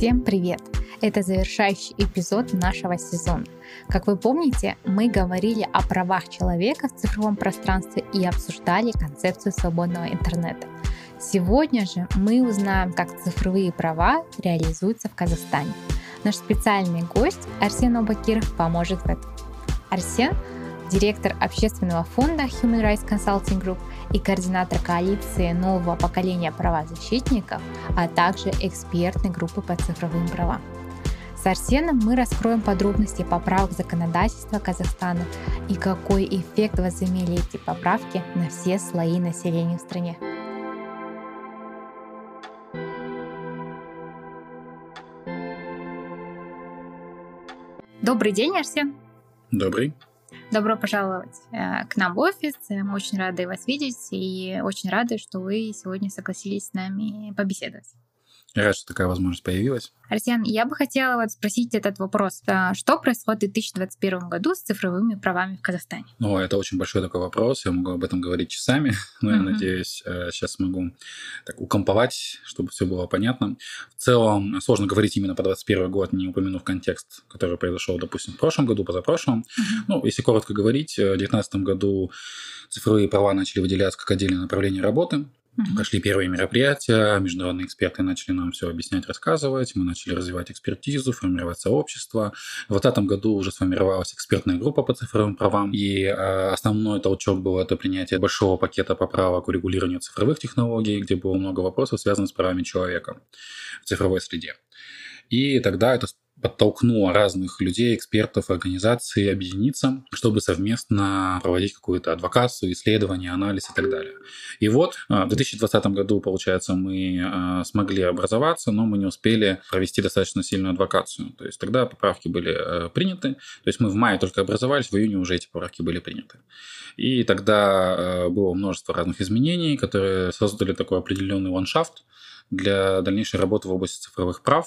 Всем привет! Это завершающий эпизод нашего сезона. Как вы помните, мы говорили о правах человека в цифровом пространстве и обсуждали концепцию свободного интернета. Сегодня же мы узнаем, как цифровые права реализуются в Казахстане. Наш специальный гость Арсен Обакиров поможет в этом. Арсен – директор общественного фонда Human Rights Consulting Group и координатор коалиции нового поколения правозащитников, а также экспертной группы по цифровым правам. С Арсеном мы раскроем подробности поправок законодательства Казахстана и какой эффект возымели эти поправки на все слои населения в стране. Добрый день, Арсен. Добрый. Добро пожаловать э, к нам в офис. Мы очень рады вас видеть и очень рады, что вы сегодня согласились с нами побеседовать. Я рад, что такая возможность появилась. Арсен, я бы хотела вот спросить этот вопрос. А что происходит в 2021 году с цифровыми правами в Казахстане? Ну, это очень большой такой вопрос. Я могу об этом говорить часами, но uh-huh. я надеюсь, сейчас э, смогу так укомповать, чтобы все было понятно. В целом, сложно говорить именно по 2021 год, не упомянув контекст, который произошел, допустим, в прошлом году, позапрошлом. Uh-huh. Ну, если коротко говорить, в 2019 году цифровые права начали выделяться как отдельное направление работы. Пошли первые мероприятия, международные эксперты начали нам все объяснять, рассказывать, мы начали развивать экспертизу, формировать сообщество. В 2020 году уже сформировалась экспертная группа по цифровым правам, и э, основной толчок был это принятие большого пакета поправок к урегулированию цифровых технологий, где было много вопросов, связанных с правами человека в цифровой среде. И тогда это подтолкнуло разных людей, экспертов, организаций объединиться, чтобы совместно проводить какую-то адвокацию, исследование, анализ и так далее. И вот а, в 2020 году, получается, мы а, смогли образоваться, но мы не успели провести достаточно сильную адвокацию. То есть тогда поправки были э, приняты. То есть мы в мае только образовались, в июне уже эти поправки были приняты. И тогда э, было множество разных изменений, которые создали такой определенный ландшафт, для дальнейшей работы в области цифровых прав.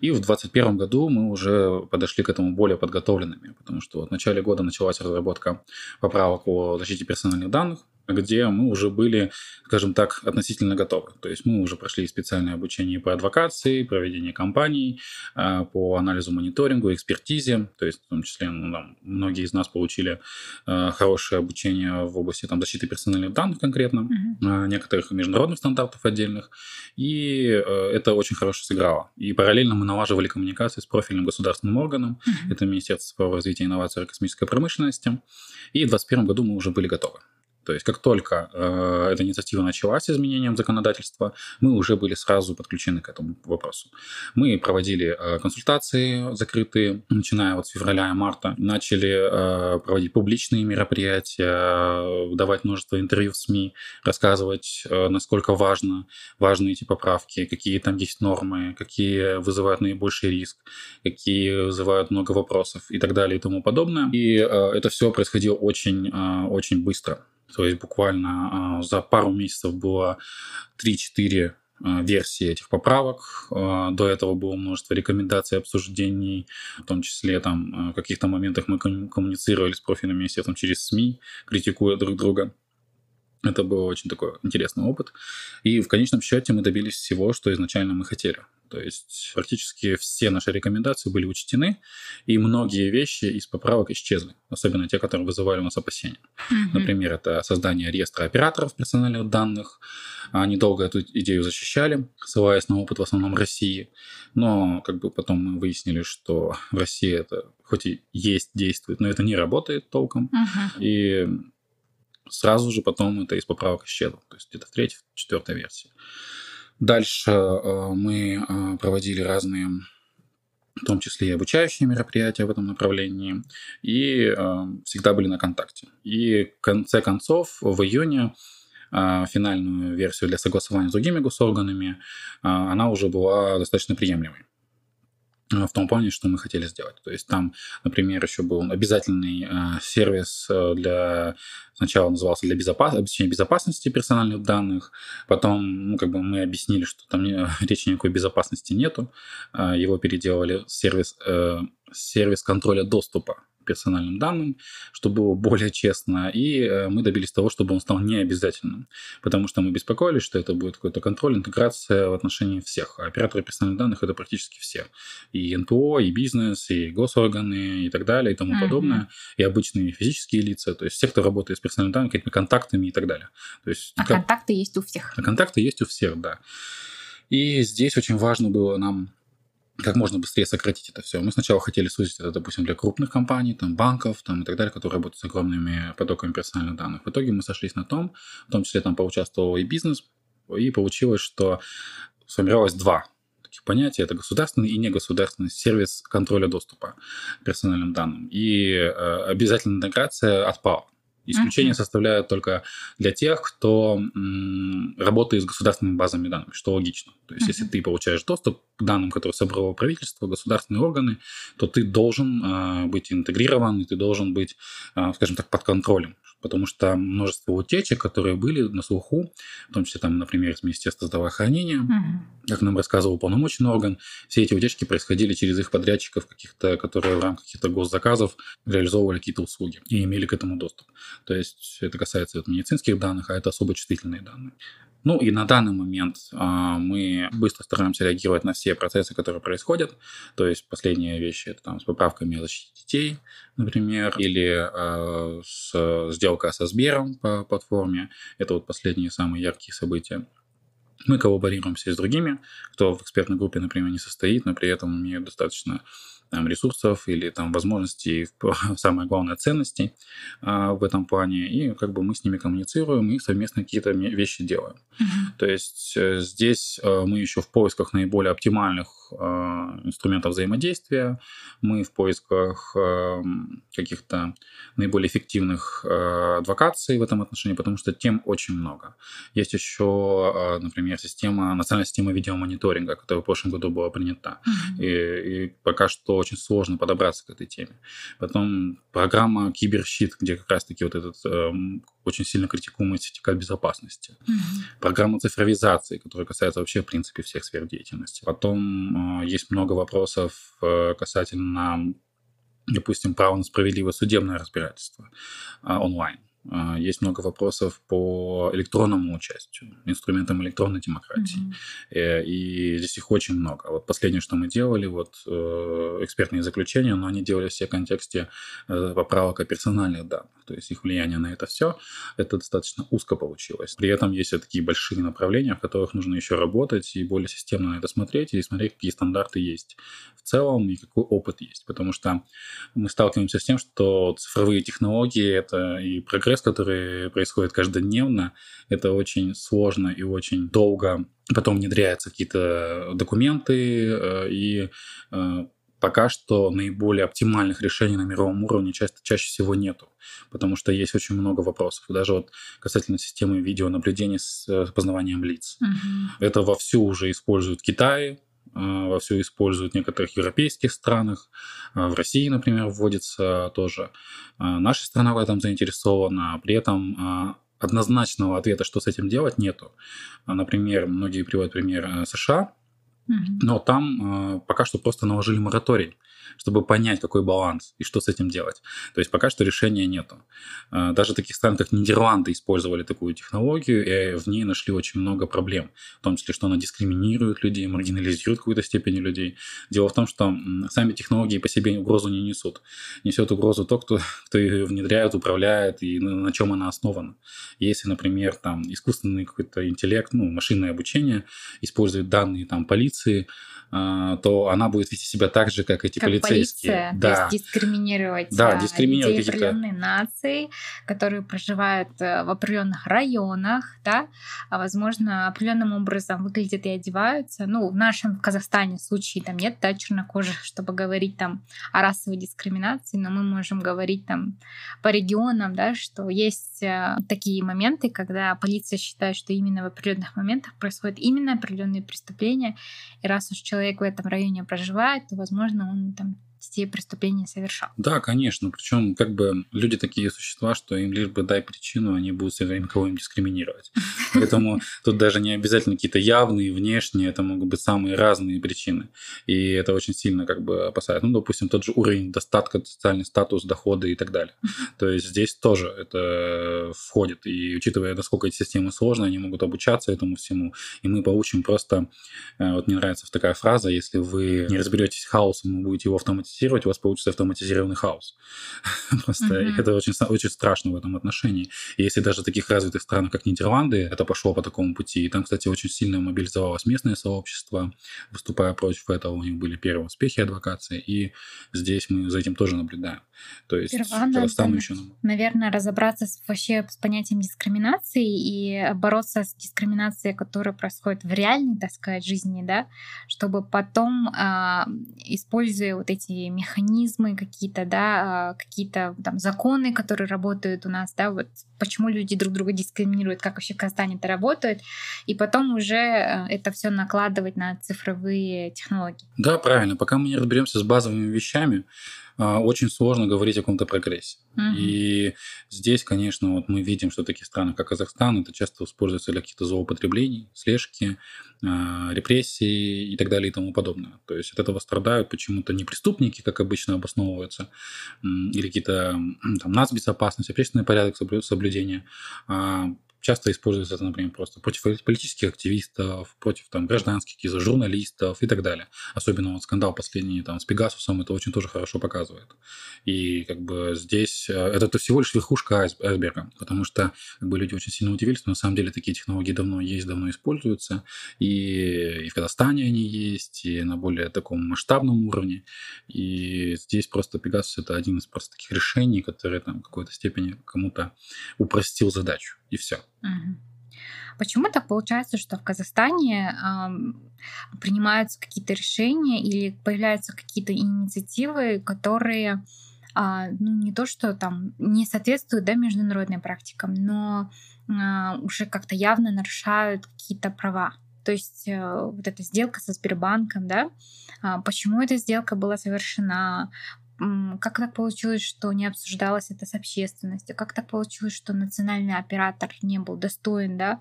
И в 2021 году мы уже подошли к этому более подготовленными, потому что в начале года началась разработка поправок о защите персональных данных, где мы уже были, скажем так, относительно готовы. То есть мы уже прошли специальное обучение по адвокации, проведение кампаний, а, по анализу мониторингу, экспертизе. То есть в том числе ну, там, многие из нас получили а, хорошее обучение в области там, защиты персональных данных конкретно, mm-hmm. некоторых международных стандартов отдельных. И это очень хорошо сыграло. И параллельно мы налаживали коммуникации с профильным государственным органом. Mm-hmm. Это Министерство цифрового развития, инноваций и космической промышленности. И в 2021 году мы уже были готовы. То есть как только э, эта инициатива началась с изменением законодательства, мы уже были сразу подключены к этому вопросу. Мы проводили э, консультации закрытые, начиная вот с февраля-марта, начали э, проводить публичные мероприятия, давать множество интервью в СМИ, рассказывать, э, насколько важно, важны эти поправки, какие там есть нормы, какие вызывают наибольший риск, какие вызывают много вопросов и так далее и тому подобное. И э, это все происходило очень, э, очень быстро. То есть буквально а, за пару месяцев было 3-4 а, версии этих поправок. А, до этого было множество рекомендаций, обсуждений, в том числе там в каких-то моментах мы коммуницировали с профильным министерством через СМИ, критикуя друг друга. Это был очень такой интересный опыт. И в конечном счете мы добились всего, что изначально мы хотели. То есть практически все наши рекомендации были учтены, и многие вещи из поправок исчезли, особенно те, которые вызывали у нас опасения. Mm-hmm. Например, это создание реестра операторов персональных данных. Они долго эту идею защищали, ссылаясь на опыт в основном России. Но как бы потом мы выяснили, что в России это хоть и есть, действует, но это не работает толком. Mm-hmm. И сразу же потом это из поправок исчезло. То есть где-то в третьей, четвертой версии. Дальше э, мы э, проводили разные в том числе и обучающие мероприятия в этом направлении, и э, всегда были на контакте. И в конце концов, в июне финальную версию для согласования с другими госорганами, она уже была достаточно приемлемой. Э, в том плане, что мы хотели сделать. То есть там, например, еще был обязательный э, сервис э, для сначала назывался для безопас... обеспечения безопасности персональных данных, потом ну, как бы мы объяснили, что там не... речи никакой безопасности нету, э, его переделали в сервис, э, сервис контроля доступа персональным данным, чтобы было более честно, и э, мы добились того, чтобы он стал необязательным, потому что мы беспокоились, что это будет какой-то контроль, интеграция в отношении всех. А операторы персональных данных – это практически все. И НПО, и бизнес, и госорганы, и так далее, и тому uh-huh. подобное, и обычные физические лица, то есть все, кто работает с персональными данными, какими-то контактами и так далее. То есть, а как... контакты есть у всех? А контакты есть у всех, да. И здесь очень важно было нам как можно быстрее сократить это все. Мы сначала хотели сузить это, допустим, для крупных компаний, там, банков там, и так далее, которые работают с огромными потоками персональных данных. В итоге мы сошлись на том, в том числе там поучаствовал и бизнес, и получилось, что сформировалось два таких понятия. Это государственный и негосударственный сервис контроля доступа к персональным данным. И э, обязательная интеграция отпала. Исключение uh-huh. составляют только для тех, кто м, работает с государственными базами данных, что логично. То есть, uh-huh. если ты получаешь доступ к данным, которые собрало правительство, государственные органы, то ты должен э, быть интегрирован, и ты должен быть, э, скажем так, под контролем потому что множество утечек, которые были на слуху, в том числе, там, например, из Министерства здравоохранения, mm-hmm. как нам рассказывал полномочный орган, все эти утечки происходили через их подрядчиков каких-то, которые в рамках каких-то госзаказов реализовывали какие-то услуги и имели к этому доступ. То есть это касается вот, медицинских данных, а это особо чувствительные данные. Ну и на данный момент а, мы быстро стараемся реагировать на все процессы, которые происходят. То есть последние вещи это там с поправками о защите детей, например, или а, с сделка со Сбером по платформе. Это вот последние самые яркие события. Мы коллаборируемся с другими, кто в экспертной группе, например, не состоит, но при этом имеют достаточно там, ресурсов или там возможностей, самое главное, ценностей а, в этом плане. И как бы мы с ними коммуницируем и совместно какие-то вещи делаем. Mm-hmm. То есть э, здесь э, мы еще в поисках наиболее оптимальных э, инструментов взаимодействия, мы в поисках э, каких-то наиболее эффективных э, адвокаций в этом отношении, потому что тем очень много. Есть еще, э, например, система, национальная система видеомониторинга, которая в прошлом году была принята. Mm-hmm. И, и пока что очень сложно подобраться к этой теме. Потом программа Киберщит, где как раз-таки вот этот э, очень сильно критикуемый сертификат безопасности. Mm-hmm. Программа цифровизации, которая касается вообще, в принципе, всех сфер деятельности. Потом э, есть много вопросов э, касательно, допустим, права на справедливое судебное разбирательство э, онлайн. А, есть много вопросов по электронному участию, инструментам электронной демократии. Mm-hmm. И здесь их очень много. Вот последнее, что мы делали, вот э, экспертные заключения, но они делали все в контексте э, поправок о персональных данных. То есть их влияние на это все, это достаточно узко получилось. При этом есть такие большие направления, в которых нужно еще работать и более системно на это смотреть и смотреть, какие стандарты есть в целом и какой опыт есть. Потому что мы сталкиваемся с тем, что цифровые технологии — это и прогресс прогресс, который происходит каждодневно, это очень сложно и очень долго. Потом внедряются какие-то документы, э, и э, пока что наиболее оптимальных решений на мировом уровне часто, чаще всего нету, потому что есть очень много вопросов. Даже вот касательно системы видеонаблюдения с познаванием лиц. Угу. Это вовсю уже используют в Китае, а, вовсю используют в некоторых европейских странах. А, в России, например, вводится тоже. А, наша страна в этом заинтересована. При этом однозначного ответа, что с этим делать, нету. Например, многие приводят пример э, США, но там пока что просто наложили мораторий чтобы понять, какой баланс и что с этим делать. То есть пока что решения нету. А, даже таких стран, как Нидерланды, использовали такую технологию, и в ней нашли очень много проблем. В том числе, что она дискриминирует людей, маргинализирует в какой-то степени людей. Дело в том, что сами технологии по себе угрозу не несут. Несет угрозу то, кто, кто ее внедряет, управляет и на, на чем она основана. Если, например, там искусственный какой-то интеллект, ну, машинное обучение использует данные там полиции, а, то она будет вести себя так же, как эти как полицейские. Полиция, да. То есть дискриминировать, да, а, дискриминировать людей определенной нации, которые проживают э, в определенных районах, да, а возможно, определенным образом выглядят и одеваются. Ну, в нашем в Казахстане случае там нет да, чернокожих, чтобы говорить там о расовой дискриминации, но мы можем говорить там по регионам, да, что есть э, такие моменты, когда полиция считает, что именно в определенных моментах происходят именно определенные преступления, и раз уж человек в этом районе проживает, то, возможно, он там эти преступления совершал. Да, конечно. Причем как бы люди такие существа, что им лишь бы дай причину, они будут все время кого-нибудь дискриминировать. Поэтому тут даже не обязательно какие-то явные, внешние, это могут быть самые разные причины. И это очень сильно как бы опасает. Ну, допустим, тот же уровень достатка, социальный статус, доходы и так далее. То есть здесь тоже это входит. И учитывая, насколько эти системы сложные, они могут обучаться этому всему. И мы получим просто... Э, вот мне нравится такая фраза, если вы не разберетесь хаосом и будете его автоматизировать, у вас получится автоматизированный хаос. Просто это очень, очень страшно в этом отношении. И если даже в таких развитых странах, как Нидерланды, это пошло по такому пути, и там, кстати, очень сильно мобилизовалось местное сообщество, выступая против этого, у них были первые успехи адвокации, и здесь мы за этим тоже наблюдаем. То есть Сперва надо, еще... Наверное, разобраться с, вообще с понятием дискриминации и бороться с дискриминацией, которая происходит в реальной, так сказать, жизни, да, чтобы потом, э, используя вот эти механизмы какие-то, да, э, какие-то там законы, которые работают у нас, да, вот почему люди друг друга дискриминируют, как вообще в Казахстане это работает, и потом уже э, это все накладывать на цифровые технологии. Да, правильно. Пока мы не разберемся с базовыми вещами, а, очень сложно говорить о каком-то прогрессе. Угу. И здесь, конечно, вот мы видим, что такие страны, как Казахстан, это часто используется для каких-то злоупотреблений, слежки, а, репрессий и так далее и тому подобное. То есть от этого страдают почему-то не преступники, как обычно обосновываются, или какие-то там, нацбезопасность, общественный порядок соблюдения, а часто используется например, просто против политических активистов, против там, гражданских каких-то журналистов и так далее. Особенно вот скандал последний там, с Пегасусом это очень тоже хорошо показывает. И как бы здесь э, это, это всего лишь верхушка айсберга, потому что как бы, люди очень сильно удивились, но на самом деле такие технологии давно есть, давно используются. И, и в Казахстане они есть, и на более таком масштабном уровне. И здесь просто Пегасус это один из просто таких решений, которые там в какой-то степени кому-то упростил задачу и все. Почему так получается, что в Казахстане э, принимаются какие-то решения или появляются какие-то инициативы, которые э, ну, не то, что там не соответствуют да, международным практикам, но э, уже как-то явно нарушают какие-то права? То есть э, вот эта сделка со Сбербанком, да, э, почему эта сделка была совершена, как так получилось, что не обсуждалось это с общественностью? Как так получилось, что национальный оператор не был достоин, да,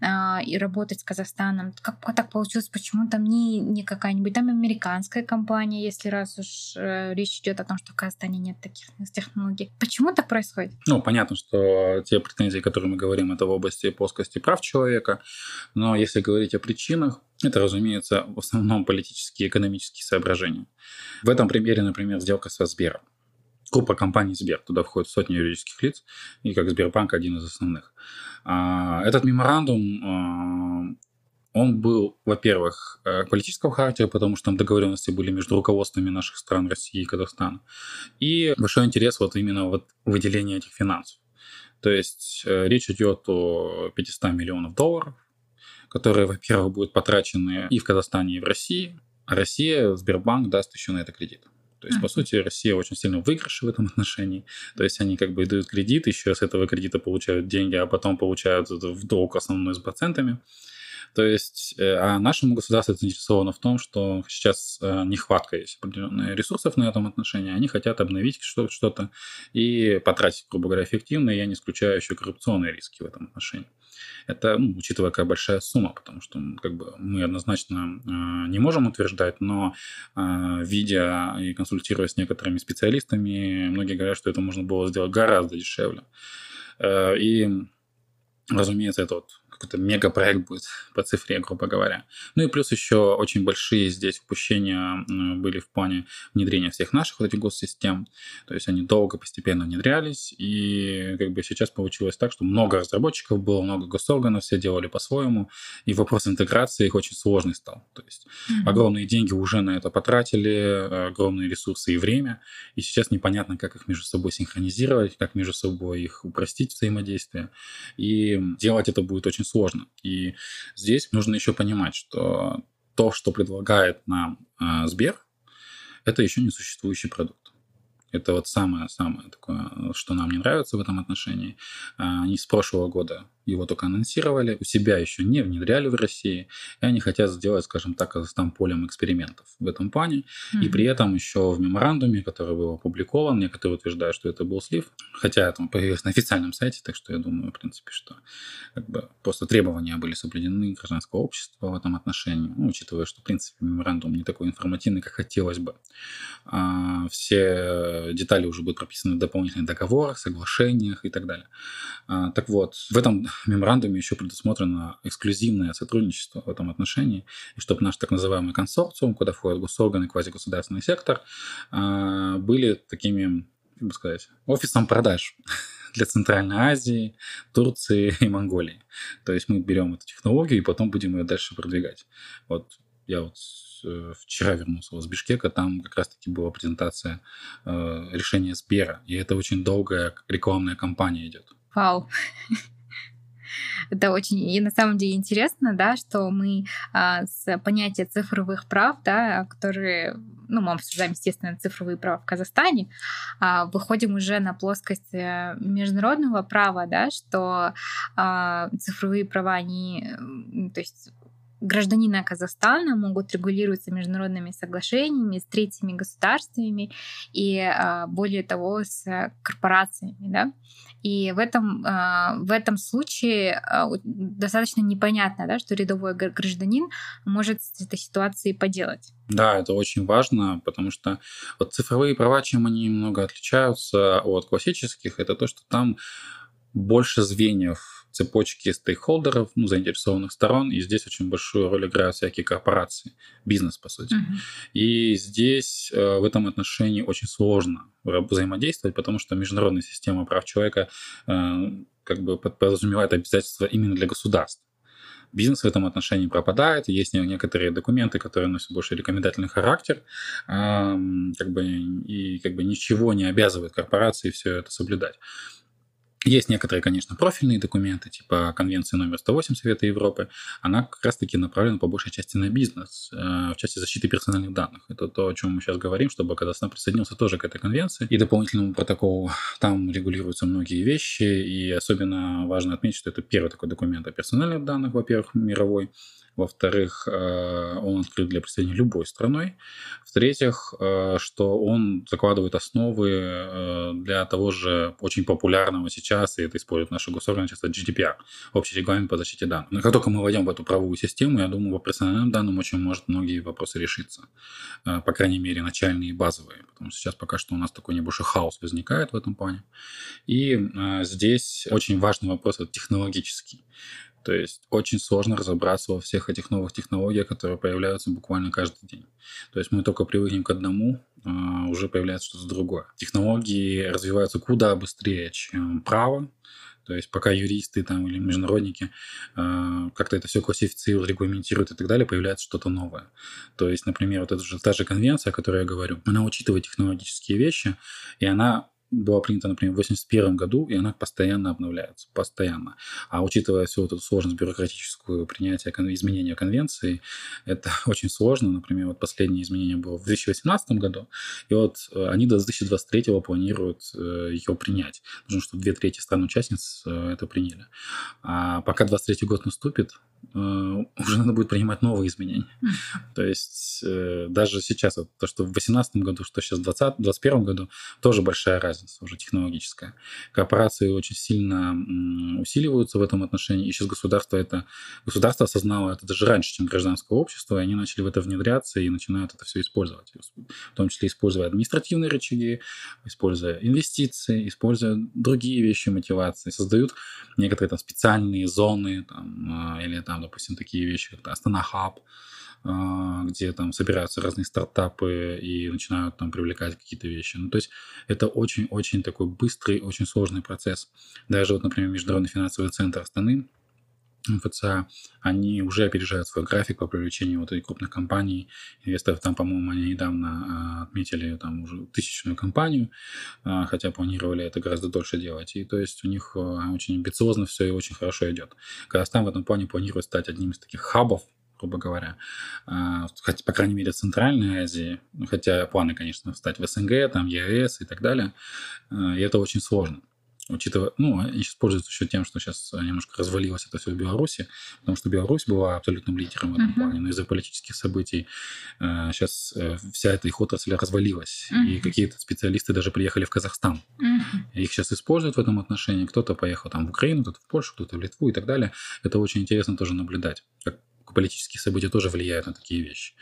а, и работать с Казахстаном? Как, как так получилось? Почему там не, не какая-нибудь там американская компания, если раз уж э, речь идет о том, что в Казахстане нет таких технологий? Почему так происходит? Ну, понятно, что те претензии, которые мы говорим, это в области плоскости прав человека, но если говорить о причинах, это, разумеется, в основном политические и экономические соображения. В этом примере, например, сделка со Сбером. Группа компаний Сбер, туда входят сотни юридических лиц, и как Сбербанк один из основных. А, этот меморандум, а, он был, во-первых, э, политического характера, потому что там договоренности были между руководствами наших стран России и Казахстана. И большой интерес вот именно вот выделения этих финансов. То есть э, речь идет о 500 миллионов долларов, которые, во-первых, будут потрачены и в Казахстане, и в России, а Россия, Сбербанк даст еще на это кредит. То есть, по сути, Россия очень сильно выигрыш в этом отношении. То есть они как бы дают кредит, еще с этого кредита получают деньги, а потом получают в долг основной с процентами. То есть, э, а нашему государству заинтересовано в том, что сейчас э, нехватка есть определенных ресурсов на этом отношении, они хотят обновить что-то и потратить, грубо говоря, эффективно, я не исключаю еще коррупционные риски в этом отношении. Это, ну, учитывая, какая большая сумма, потому что как бы, мы однозначно э, не можем утверждать, но э, видя и консультируясь с некоторыми специалистами, многие говорят, что это можно было сделать гораздо дешевле. Э, и, разумеется, это вот какой-то мегапроект будет по цифре, грубо говоря. Ну и плюс еще очень большие здесь упущения были в плане внедрения всех наших вот этих госсистем. То есть они долго, постепенно внедрялись, и как бы сейчас получилось так, что много разработчиков было, много госорганов, все делали по-своему, и вопрос интеграции их очень сложный стал. То есть mm-hmm. огромные деньги уже на это потратили, огромные ресурсы и время, и сейчас непонятно, как их между собой синхронизировать, как между собой их упростить взаимодействие, и делать это будет очень сложно. И здесь нужно еще понимать, что то, что предлагает нам э, Сбер, это еще не существующий продукт. Это вот самое-самое такое, что нам не нравится в этом отношении. Они с прошлого года его только анонсировали, у себя еще не внедряли в России, и они хотят сделать, скажем так, Казахстан полем экспериментов в этом плане. Mm-hmm. И при этом еще в меморандуме, который был опубликован, некоторые утверждают, что это был слив, хотя это появилось на официальном сайте, так что я думаю, в принципе, что как бы, просто требования были соблюдены гражданского общества в этом отношении, ну, учитывая, что, в принципе, меморандум не такой информативный, как хотелось бы. А, все детали уже будут прописаны в дополнительных договорах, соглашениях и так далее. А, так вот, в этом меморандуме еще предусмотрено эксклюзивное сотрудничество в этом отношении, и чтобы наш так называемый консорциум, куда входят госорганы, квазигосударственный сектор, а, были такими, как бы сказать, офисом продаж для Центральной Азии, Турции и Монголии. То есть мы берем эту технологию и потом будем ее дальше продвигать. Вот я вот э, вчера вернулся из Бишкека, там как раз-таки была презентация э, решения Сбера, и это очень долгая рекламная кампания идет. Вау. Это очень и на самом деле интересно, да, что мы а, с понятия цифровых прав, да, которые, ну, мы обсуждаем, естественно, цифровые права в Казахстане, а, выходим уже на плоскость э, международного права, да, что а, цифровые права, они, то есть гражданина Казахстана могут регулироваться международными соглашениями с третьими государствами и а, более того с корпорациями. Да? И в этом, а, в этом случае а, достаточно непонятно, да, что рядовой гражданин может с этой ситуацией поделать. Да, это очень важно, потому что вот цифровые права, чем они немного отличаются от классических, это то, что там больше звеньев цепочки стейкхолдеров, ну, заинтересованных сторон, и здесь очень большую роль играют всякие корпорации, бизнес, по сути. Mm-hmm. И здесь э, в этом отношении очень сложно взаимодействовать, потому что международная система прав человека э, как бы подразумевает обязательства именно для государств бизнес в этом отношении пропадает. Есть некоторые документы, которые носят больше рекомендательный характер, как бы, и как бы ничего не обязывает корпорации все это соблюдать. Есть некоторые, конечно, профильные документы, типа Конвенции номер 108 Совета Европы. Она как раз-таки направлена по большей части на бизнес, э, в части защиты персональных данных. Это то, о чем мы сейчас говорим, чтобы Казахстан присоединился тоже к этой конвенции и дополнительному протоколу. Там регулируются многие вещи, и особенно важно отметить, что это первый такой документ о персональных данных, во-первых, мировой, во-вторых, э, он открыт для присоединения любой страной. В-третьих, э, что он закладывает основы э, для того же очень популярного сейчас, и это использует наши госорганы часто, GDPR, общий регламент по защите данных. Но как только мы войдем в эту правовую систему, я думаю, по персональным данным очень может многие вопросы решиться. По крайней мере, начальные и базовые. Потому что сейчас пока что у нас такой небольшой хаос возникает в этом плане. И здесь очень важный вопрос это технологический. То есть очень сложно разобраться во всех этих новых технологиях, которые появляются буквально каждый день. То есть мы только привыкнем к одному, а уже появляется что-то другое. Технологии развиваются куда быстрее, чем право. То есть пока юристы там или международники э, как-то это все классифицируют, регламентируют и так далее, появляется что-то новое. То есть, например, вот эта же та же конвенция, о которой я говорю, она учитывает технологические вещи, и она была принята, например, в 1981 году, и она постоянно обновляется, постоянно. А учитывая всю эту сложность бюрократическую принятия изменения конвенции, это очень сложно. Например, вот последнее изменение было в 2018 году, и вот э, они до 2023 планируют э, ее принять. Нужно, чтобы две трети стран-участниц э, это приняли. А пока 23 год наступит, уже надо будет принимать новые изменения. То есть даже сейчас, вот, то, что в 2018 году, что сейчас в 2021 году, тоже большая разница уже технологическая. Корпорации очень сильно усиливаются в этом отношении, и сейчас государство это... Государство осознало это даже раньше, чем гражданское общество, и они начали в это внедряться и начинают это все использовать. В том числе используя административные рычаги, используя инвестиции, используя другие вещи мотивации, создают некоторые там специальные зоны, там, а, или там, допустим, такие вещи, как Астана Хаб, где там собираются разные стартапы и начинают там привлекать какие-то вещи. Ну, то есть это очень-очень такой быстрый, очень сложный процесс. Даже вот, например, Международный финансовый центр Астаны, МФЦА, они уже опережают свой график по привлечению вот этих крупных компаний, инвесторов. Там, по-моему, они недавно а, отметили там уже тысячную компанию, а, хотя планировали это гораздо дольше делать. И то есть у них очень амбициозно все и очень хорошо идет. Казахстан в этом плане планирует стать одним из таких хабов грубо говоря, а, хотя, по крайней мере, в Центральной Азии, ну, хотя планы, конечно, встать в СНГ, там, ЕАЭС и так далее, а, и это очень сложно. Учитывая, ну, они сейчас пользуются еще тем, что сейчас немножко развалилось это все в Беларуси, потому что Беларусь была абсолютным лидером в этом uh-huh. плане, но из-за политических событий э, сейчас э, вся эта их отрасль развалилась, uh-huh. и какие-то специалисты даже приехали в Казахстан. Uh-huh. Их сейчас используют в этом отношении, кто-то поехал там в Украину, кто-то в Польшу, кто-то в Литву и так далее. Это очень интересно тоже наблюдать, как политические события тоже влияют на такие вещи.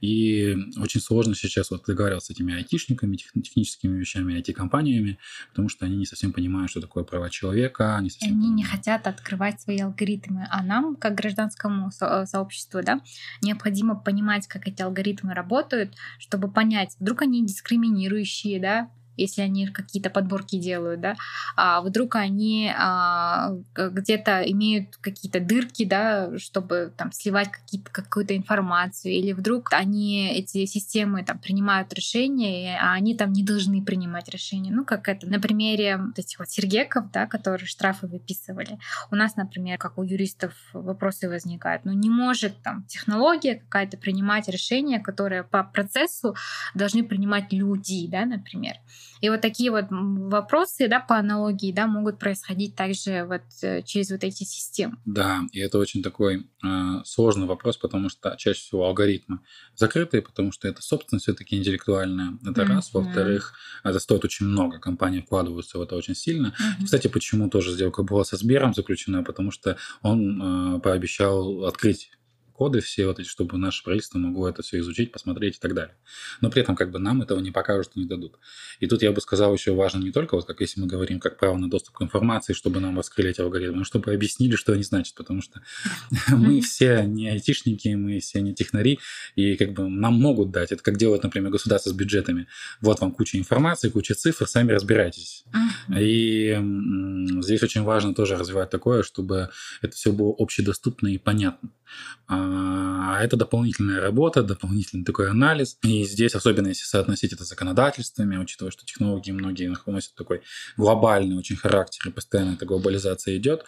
И очень сложно сейчас вот договариваться с этими айтишниками, техническими вещами, IT-компаниями, потому что они не совсем понимают, что такое права человека. Не совсем они понимают. не хотят открывать свои алгоритмы. А нам, как гражданскому со- э, сообществу, да, необходимо понимать, как эти алгоритмы работают, чтобы понять, вдруг они дискриминирующие, да, если они какие-то подборки делают, да, а вдруг они а, где-то имеют какие-то дырки, да, чтобы там сливать какую-то информацию, или вдруг они, эти системы там принимают решения, а они там не должны принимать решения. Ну, как это, на примере вот этих вот сергеков, да, которые штрафы выписывали. У нас, например, как у юристов вопросы возникают, ну, не может там технология какая-то принимать решения, которые по процессу должны принимать люди, да, например. И вот такие вот вопросы, да, по аналогии, да, могут происходить также вот э, через вот эти системы. Да, и это очень такой э, сложный вопрос, потому что чаще всего алгоритмы закрытые, потому что это собственность все-таки интеллектуальная. Это mm-hmm. раз. Во-вторых, это стоит очень много. Компании вкладываются в это очень сильно. Mm-hmm. Кстати, почему тоже сделка была со Сбером заключена? Потому что он э, пообещал открыть коды все вот эти, чтобы наше правительство могло это все изучить, посмотреть и так далее. Но при этом как бы нам этого не покажут и не дадут. И тут я бы сказал, еще важно не только, вот как если мы говорим, как право на доступ к информации, чтобы нам раскрыли эти алгоритмы, но чтобы объяснили, что они значат, потому что мы все не айтишники, мы все не технари, и как бы нам могут дать. Это как делают, например, государство с бюджетами. Вот вам куча информации, куча цифр, сами разбирайтесь. И здесь очень важно тоже развивать такое, чтобы это все было общедоступно и понятно. А это дополнительная работа, дополнительный такой анализ. И здесь, особенно если соотносить это с законодательствами, учитывая, что технологии многие носят такой глобальный очень характер, и постоянно эта глобализация идет,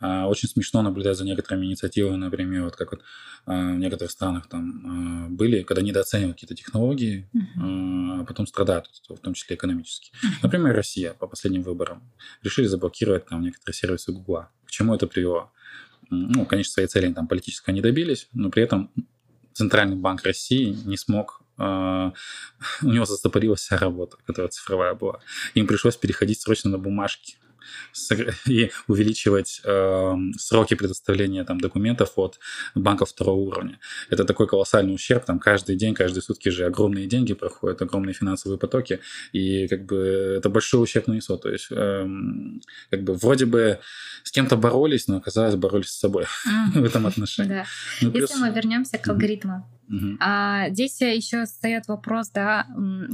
а, очень смешно наблюдать за некоторыми инициативами, например, вот как вот а, в некоторых странах там были, когда недооценивают какие-то технологии, uh-huh. а потом страдают, в том числе экономически. Например, Россия по последним выборам решили заблокировать там некоторые сервисы Гугла. К чему это привело? Ну, конечно, своей цели там политической не добились, но при этом Центральный банк России не смог Uh, у него застопорилась вся работа, которая цифровая была. Им пришлось переходить срочно на бумажки и увеличивать э, сроки предоставления там, документов от банков второго уровня. Это такой колоссальный ущерб. Там каждый день, каждые сутки же огромные деньги проходят, огромные финансовые потоки. И как бы это большой ущерб нанесло. То есть э, как бы вроде бы с кем-то боролись, но оказалось боролись с собой в этом отношении. Ну, Если мы вернемся к алгоритмам, Uh-huh. А здесь еще встает вопрос, да,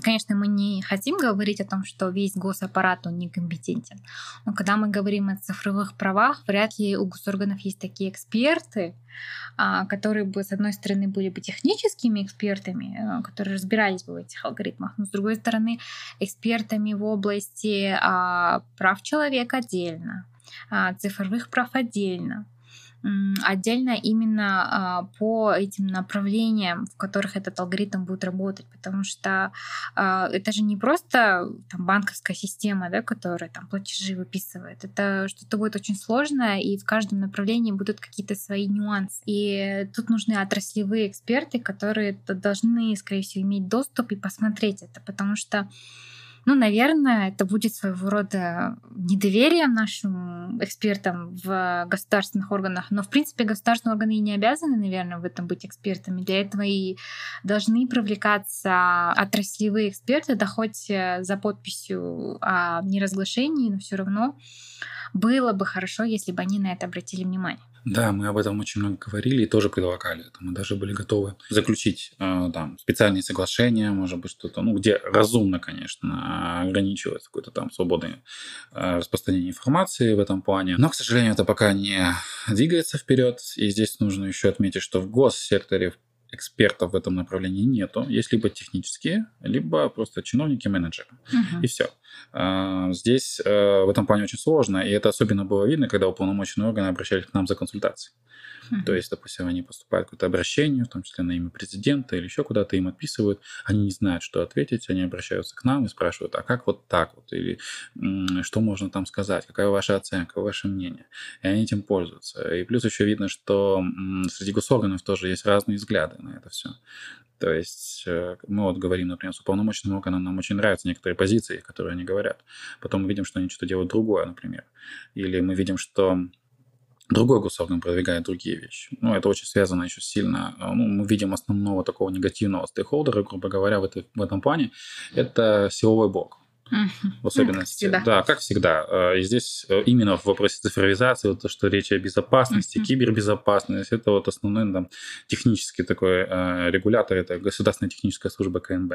конечно, мы не хотим говорить о том, что весь госаппарат, он некомпетентен. Но когда мы говорим о цифровых правах, вряд ли у госорганов есть такие эксперты, а, которые бы, с одной стороны, были бы техническими экспертами, э, которые разбирались бы в этих алгоритмах, но, с другой стороны, экспертами в области а, прав человека отдельно, а, цифровых прав отдельно, отдельно именно а, по этим направлениям, в которых этот алгоритм будет работать, потому что а, это же не просто там, банковская система, да, которая там платежи выписывает, это что-то будет очень сложное, и в каждом направлении будут какие-то свои нюансы. И тут нужны отраслевые эксперты, которые должны, скорее всего, иметь доступ и посмотреть это, потому что ну, наверное, это будет своего рода недоверием нашим экспертам в государственных органах. Но, в принципе, государственные органы и не обязаны, наверное, в этом быть экспертами. Для этого и должны привлекаться отраслевые эксперты, да хоть э, за подписью о неразглашении, но все равно было бы хорошо, если бы они на это обратили внимание. Да, мы об этом очень много говорили и тоже предлагали это. Мы даже были готовы заключить э, там специальные соглашения, может быть, что-то, ну, где разумно, конечно, ограничивать какое-то там свободное э, распространение информации в этом плане. Но, к сожалению, это пока не двигается вперед. И здесь нужно еще отметить, что в госсекторе, экспертов в этом направлении нету. Есть либо технические, либо просто чиновники-менеджеры. Угу. И все. А, здесь э, в этом плане очень сложно, и это особенно было видно, когда уполномоченные органы обращались к нам за консультацией. Mm-hmm. То есть, допустим, они поступают какое-то обращение, в том числе на имя президента или еще куда-то им отписывают, они не знают, что ответить, они обращаются к нам и спрашивают, а как вот так вот, или что можно там сказать, какая ваша оценка, ваше мнение. И они этим пользуются. И плюс еще видно, что среди госорганов тоже есть разные взгляды на это все. То есть э, мы вот говорим, например, с уполномоченным органом, нам очень нравятся некоторые позиции, которые они говорят. Потом мы видим, что они что-то делают другое, например. Или мы видим, что другой госорган продвигает другие вещи. Ну, это очень связано еще сильно. Ну, мы видим основного такого негативного стейкхолдера, грубо говоря, в, этой, в этом плане. Это силовой блок. В особенности. Как да, как всегда. Э, и здесь э, именно в вопросе цифровизации, вот то, что речь о безопасности, кибербезопасности, это вот основной ну, там, технический такой э, регулятор, это Государственная техническая служба КНБ,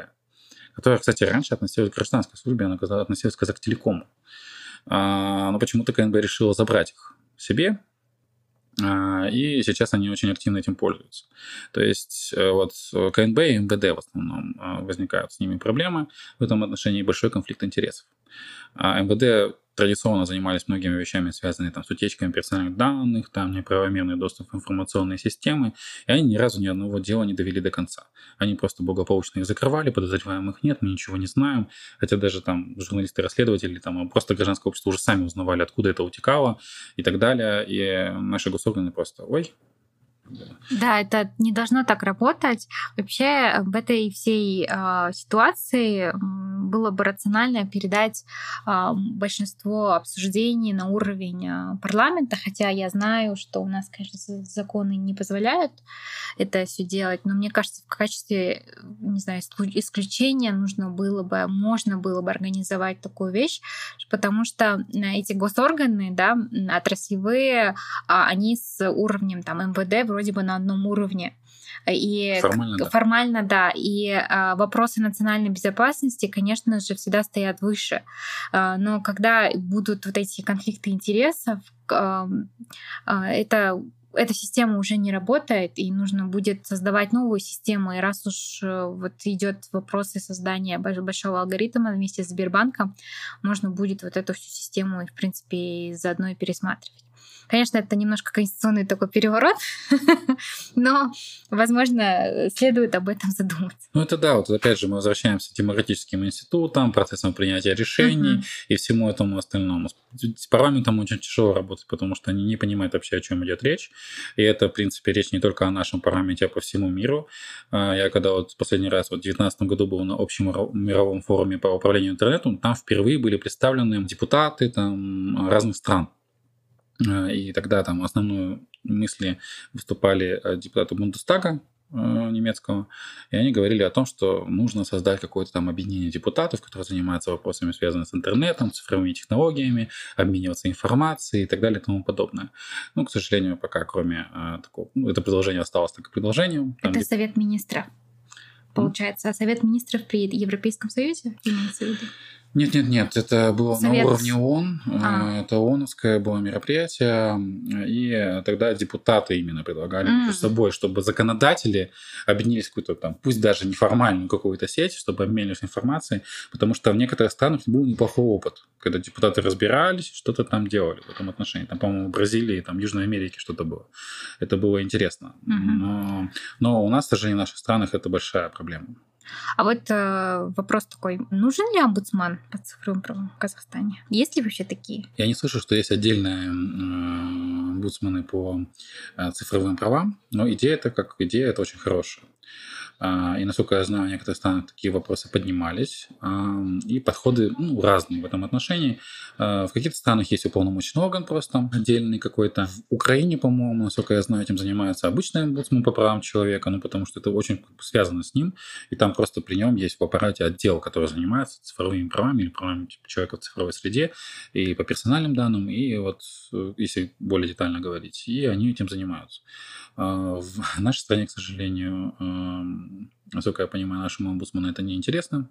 которая, кстати, раньше относилась к гражданской службе, она относилась к Казахтелекому. А, но почему-то КНБ решила забрать их себе, и сейчас они очень активно этим пользуются. То есть э, вот КНБ и МВД в основном а, возникают с ними проблемы. В этом отношении большой конфликт интересов. А МВД традиционно занимались многими вещами, связанными там, с утечками персональных данных, там неправомерный доступ в информационные системы, и они ни разу ни одного дела не довели до конца. Они просто благополучно их закрывали, подозреваемых нет, мы ничего не знаем, хотя даже там журналисты-расследователи, там просто гражданское общество уже сами узнавали, откуда это утекало и так далее, и наши госорганы просто, ой, да, это не должно так работать. Вообще в этой всей э, ситуации было бы рационально передать э, большинство обсуждений на уровень э, парламента, хотя я знаю, что у нас, конечно, законы не позволяют это все делать, но мне кажется, в качестве, не знаю, исключения нужно было бы, можно было бы организовать такую вещь, потому что эти госорганы, да, отраслевые, они с уровнем там МВД вроде вроде бы на одном уровне. И формально, да. формально, да. И а, вопросы национальной безопасности, конечно же, всегда стоят выше. А, но когда будут вот эти конфликты интересов, а, а, это эта система уже не работает, и нужно будет создавать новую систему. И раз уж э, вот идет вопросы создания большого алгоритма вместе с Сбербанком, можно будет вот эту всю систему, в принципе, заодно и пересматривать. Конечно, это немножко конституционный такой переворот, но, возможно, следует об этом задуматься. Ну, это да, вот опять же мы возвращаемся к демократическим институтам, процессам принятия решений uh-huh. и всему этому остальному. С парламентом очень тяжело работать, потому что они не понимают вообще, о чем идет речь. И это, в принципе, речь не только о нашем парламенте, а по всему миру. А, я когда вот последний раз, вот в 2019 году был на общем мировом форуме по управлению интернетом, там впервые были представлены депутаты там, разных стран. Э, и тогда там основную мысли выступали э, депутаты Бундестага э, немецкого, и они говорили о том, что нужно создать какое-то там объединение депутатов, которые занимаются вопросами, связанными с интернетом, цифровыми технологиями, обмениваться информацией и так далее и тому подобное. Ну, к сожалению, пока кроме такого, ну, это предложение осталось только предложением. Это там, Совет министров, получается. Совет министров при Европейском Союзе имеется в виду? Нет, нет, нет, это было Совет... на уровне ООН, а. это ООНовское было мероприятие, и тогда депутаты именно предлагали mm. между собой, чтобы законодатели объединились какую-то там, пусть даже неформальную какую-то сеть, чтобы обменивались информацией, потому что в некоторых странах был неплохой опыт, когда депутаты разбирались, что-то там делали в этом отношении. Там, по-моему, в Бразилии, там, в Южной Америке что-то было. Это было интересно. Mm-hmm. Но, но у нас, к сожалению, в наших странах это большая проблема. А вот э, вопрос такой, нужен ли омбудсман по цифровым правам в Казахстане? Есть ли вообще такие? Я не слышу, что есть отдельные э, по э, цифровым правам, но идея это как идея, это очень хорошая. А, и, насколько я знаю, в некоторых странах такие вопросы поднимались, и подходы ну, разные в этом отношении. А, в каких-то странах есть уполномоченный орган просто отдельный какой-то. В Украине, по-моему, насколько я знаю, этим занимается обычный омбудсмен по правам человека, ну, потому что это очень связано с ним, и там просто при нем есть в аппарате отдел, который занимается цифровыми правами или правами человека в цифровой среде, и по персональным данным, и вот, если более детально говорить, и они этим занимаются. А, в нашей стране, к сожалению, насколько я понимаю, нашему омбудсману это не интересно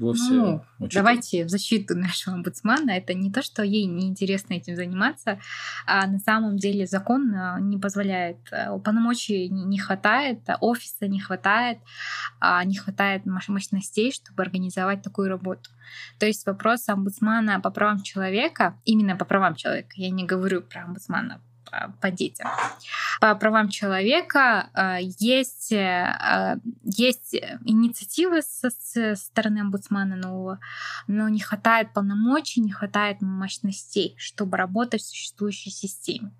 вовсе. Ну, давайте в защиту нашего омбудсмана. Это не то, что ей неинтересно этим заниматься, а на самом деле закон а, не позволяет. Э, полномочий не хватает, офиса не хватает, а не хватает мощностей, чтобы организовать такую работу. То есть вопрос омбудсмана по правам человека, именно по правам человека, я не говорю про омбудсмана по детям. По правам человека э, есть, э, есть инициативы со, со стороны омбудсмана нового, но не хватает полномочий, не хватает мощностей, чтобы работать в существующей системе.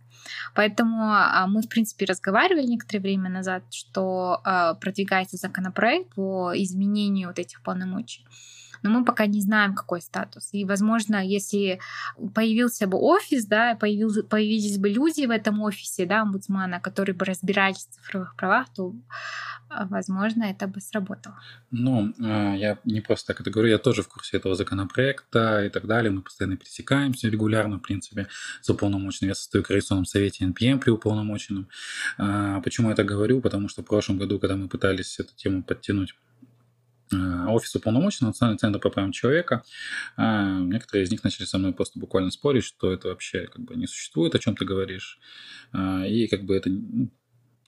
Поэтому а, мы, в принципе, разговаривали некоторое время назад, что а, продвигается законопроект по изменению вот этих полномочий но мы пока не знаем, какой статус. И, возможно, если появился бы офис, да, появился, появились бы люди в этом офисе, да, омбудсмана, которые бы разбирались в цифровых правах, то а, возможно, это бы сработало. Ну, а, я не просто так это говорю, я тоже в курсе этого законопроекта и так далее. Мы постоянно пересекаемся регулярно, в принципе, с уполномоченным. Я состою в Координационном совете НПМ при уполномоченном. А, почему я это говорю? Потому что в прошлом году, когда мы пытались эту тему подтянуть офис уполномоченного Национальный центр по правам человека. А, некоторые из них начали со мной просто буквально спорить, что это вообще как бы не существует, о чем ты говоришь. А, и как бы это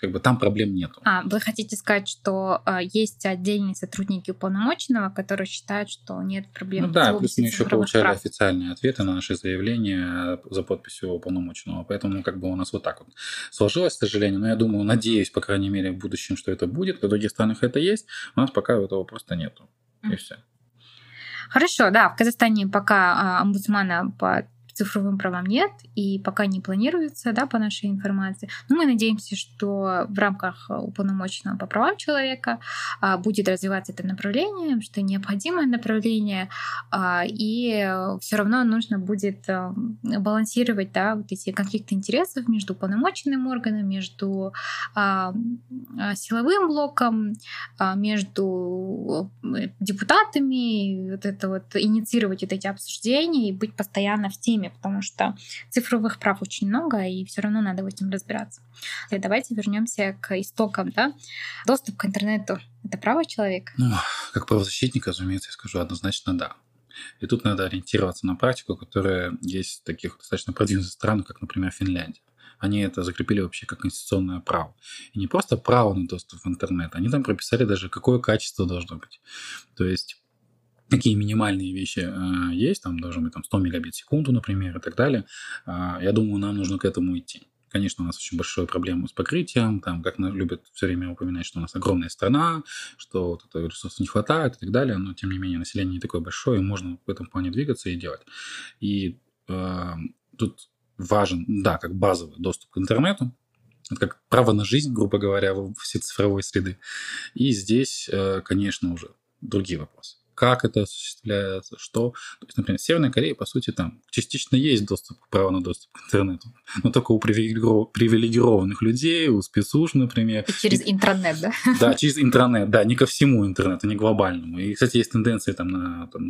как бы там проблем нету. А, вы хотите сказать, что э, есть отдельные сотрудники уполномоченного, которые считают, что нет проблем? Ну да, плюс мы еще получали прав. официальные ответы на наши заявления за подписью уполномоченного, поэтому как бы у нас вот так вот сложилось, к сожалению, но я думаю, надеюсь, по крайней мере, в будущем, что это будет, в других странах это есть, у нас пока этого просто нету, mm. и все. Хорошо, да, в Казахстане пока а, омбудсмана по цифровым правам нет и пока не планируется, да, по нашей информации. Но мы надеемся, что в рамках уполномоченного по правам человека а, будет развиваться это направление, что необходимое направление, а, и все равно нужно будет а, балансировать, да, вот эти конфликты интересов между уполномоченным органом, между силовым блоком, между депутатами, вот это вот инициировать вот эти обсуждения и быть постоянно в теме, потому что цифровых прав очень много, и все равно надо в этом разбираться. И давайте вернемся к истокам. Да? Доступ к интернету — это право человека? Ну, как правозащитник, разумеется, я скажу однозначно да. И тут надо ориентироваться на практику, которая есть в таких достаточно продвинутых странах, как, например, Финляндия. Они это закрепили вообще как конституционное право. И не просто право на доступ в интернет, они там прописали даже, какое качество должно быть. То есть какие минимальные вещи э, есть, там должен быть там, 100 мегабит в секунду, например, и так далее, э, я думаю, нам нужно к этому идти. Конечно, у нас очень большая проблема с покрытием, там, как любят все время упоминать, что у нас огромная страна, что вот этого ресурсов не хватает и так далее, но, тем не менее, население не такое большое, и можно в этом плане двигаться и делать. И э, тут важен, да, как базовый доступ к интернету, как право на жизнь, грубо говоря, в все цифровой среды. И здесь, э, конечно, уже другие вопросы как это осуществляется, что. То есть, например, в Северной Корее, по сути, там частично есть доступ, право на доступ к интернету, но только у привилегированных людей, у спецслужб, например. Через интернет, да? Да, через интернет, да, не ко всему интернету, не глобальному. И, кстати, есть тенденции там на там,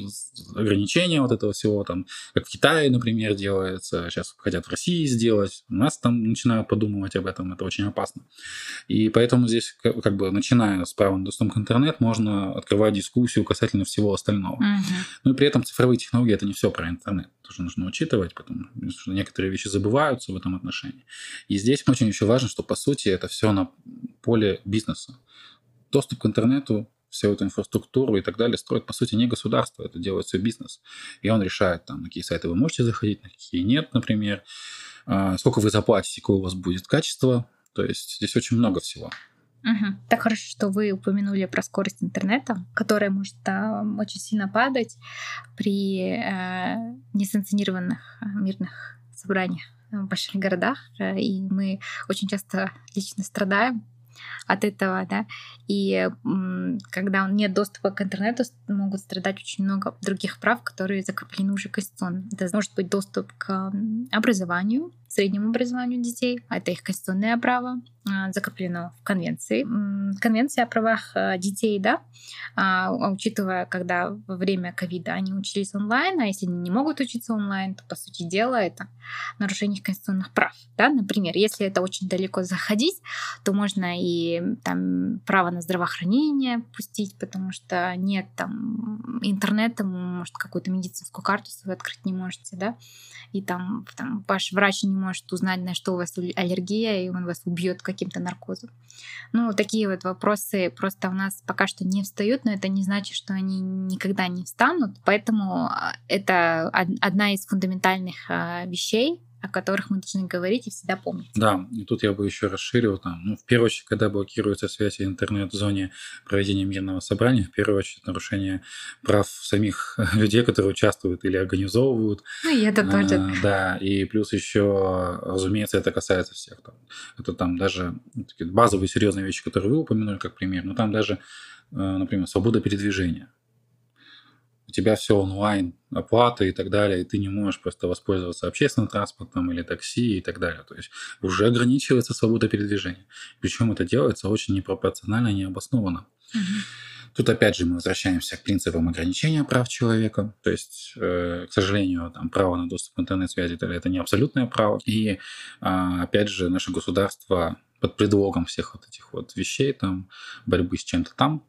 ограничение вот этого всего, там, как в Китае, например, делается, сейчас хотят в России сделать, у нас там начинают подумывать об этом, это очень опасно. И поэтому здесь, как бы, начиная с права на доступ к интернету, можно открывать дискуссию касательно всего всего остального. Угу. Ну и при этом цифровые технологии это не все про интернет. Тоже нужно учитывать, потому что некоторые вещи забываются в этом отношении. И здесь очень еще важно, что по сути это все на поле бизнеса. Доступ к интернету всю эту инфраструктуру и так далее строит, по сути, не государство, это делает все бизнес. И он решает, там, на какие сайты вы можете заходить, на какие нет, например, а, сколько вы заплатите, какое у вас будет качество. То есть здесь очень много всего. Угу. Так хорошо, что вы упомянули про скорость интернета, которая может да, очень сильно падать при э, несанкционированных э, мирных собраниях в больших городах. Э, и мы очень часто лично страдаем от этого, да, и когда нет доступа к интернету, могут страдать очень много других прав, которые закреплены уже конституционно. Это может быть доступ к образованию, среднему образованию детей, а это их конституционное право, а, закреплено в конвенции. Конвенция о правах а, детей, да, а, учитывая, когда во время ковида они учились онлайн, а если они не могут учиться онлайн, то, по сути дела, это нарушение их конституционных прав. Да? Например, если это очень далеко заходить, то можно и там право на здравоохранение пустить, потому что нет там интернета, может, какую-то медицинскую карту свою открыть не можете, да, и там, там ваш врач не может узнать, на что у вас аллергия, и он вас убьет каким-то наркозом. Ну, такие вот вопросы просто у нас пока что не встают, но это не значит, что они никогда не встанут. Поэтому а, это одна из фундаментальных а, вещей, о которых мы должны говорить и всегда помнить. Да, и тут я бы еще расширил там, ну, в первую очередь, когда блокируется связь и интернет в зоне проведения мирного собрания, в первую очередь нарушение прав самих людей, которые участвуют или организовывают. Ну, и это тоже. А, да, и плюс еще, разумеется, это касается всех. Там. Это там даже ну, такие базовые серьезные вещи, которые вы упомянули как пример, но там даже, э, например, свобода передвижения у тебя все онлайн, оплата и так далее, и ты не можешь просто воспользоваться общественным транспортом или такси и так далее. То есть уже ограничивается свобода передвижения. Причем это делается очень непропорционально и необоснованно. Угу. Тут опять же мы возвращаемся к принципам ограничения прав человека. То есть, э, к сожалению, там, право на доступ к интернет-связи это не абсолютное право. И э, опять же наше государство под предлогом всех вот этих вот вещей, там, борьбы с чем-то там,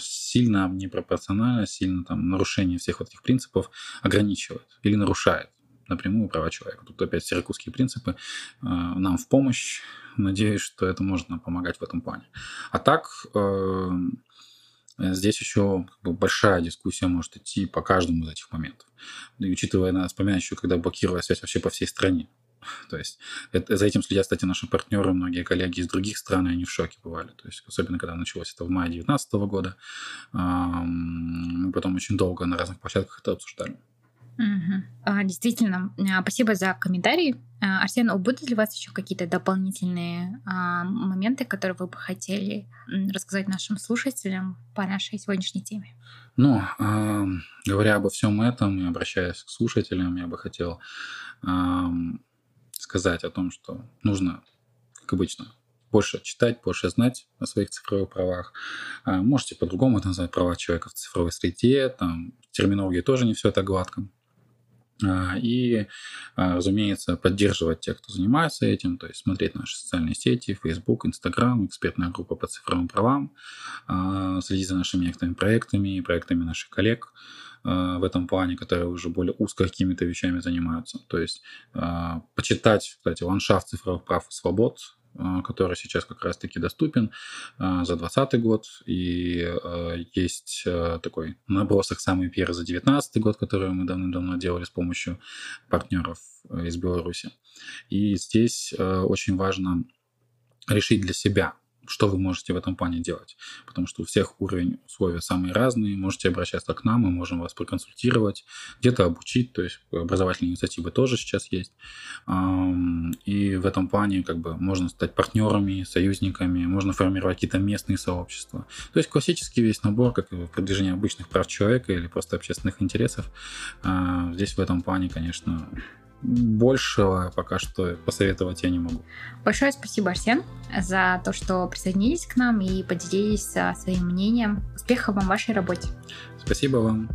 сильно непропорционально, сильно там нарушение всех вот этих принципов ограничивает или нарушает напрямую права человека. Тут опять сиракузские принципы а, нам в помощь. Надеюсь, что это можно помогать в этом плане. А так, э, здесь еще как бы, большая дискуссия может идти по каждому из этих моментов. И учитывая, надо вспоминать еще, когда блокировала связь вообще по всей стране. То есть это, за этим следят, кстати, наши партнеры, многие коллеги из других стран, и они в шоке бывали. То есть особенно, когда началось это в мае 2019 года. Мы потом очень долго на разных площадках это обсуждали. Угу. Действительно, а, спасибо за комментарии. А, Арсен, будут ли у вас еще какие-то дополнительные моменты, которые вы бы хотели рассказать нашим слушателям по нашей сегодняшней теме? Ну, говоря обо всем этом и обращаясь к слушателям, я бы хотел сказать о том, что нужно, как обычно, больше читать, больше знать о своих цифровых правах. А, можете по-другому это назвать права человека в цифровой среде, там терминологии тоже не все так гладко. А, и, а, разумеется, поддерживать тех, кто занимается этим, то есть смотреть наши социальные сети, Facebook, Instagram, экспертная группа по цифровым правам, следить за нашими некоторыми проектами проектами наших коллег, в этом плане, которые уже более узко какими-то вещами занимаются. То есть э, почитать, кстати, ландшафт цифровых прав и свобод, э, который сейчас как раз-таки доступен за 2020 год. И есть такой набросок самый первый за 2019 год, который мы давным-давно делали с помощью партнеров из Беларуси. И здесь очень важно решить для себя, что вы можете в этом плане делать. Потому что у всех уровень условия самые разные. Можете обращаться к нам, мы можем вас проконсультировать, где-то обучить. То есть образовательные инициативы тоже сейчас есть. И в этом плане как бы можно стать партнерами, союзниками, можно формировать какие-то местные сообщества. То есть классический весь набор, как и продвижение обычных прав человека или просто общественных интересов. А, здесь в этом плане, конечно, большего пока что посоветовать я не могу. Большое спасибо, Арсен, за то, что присоединились к нам и поделились своим мнением. Успехов вам в вашей работе. Спасибо вам.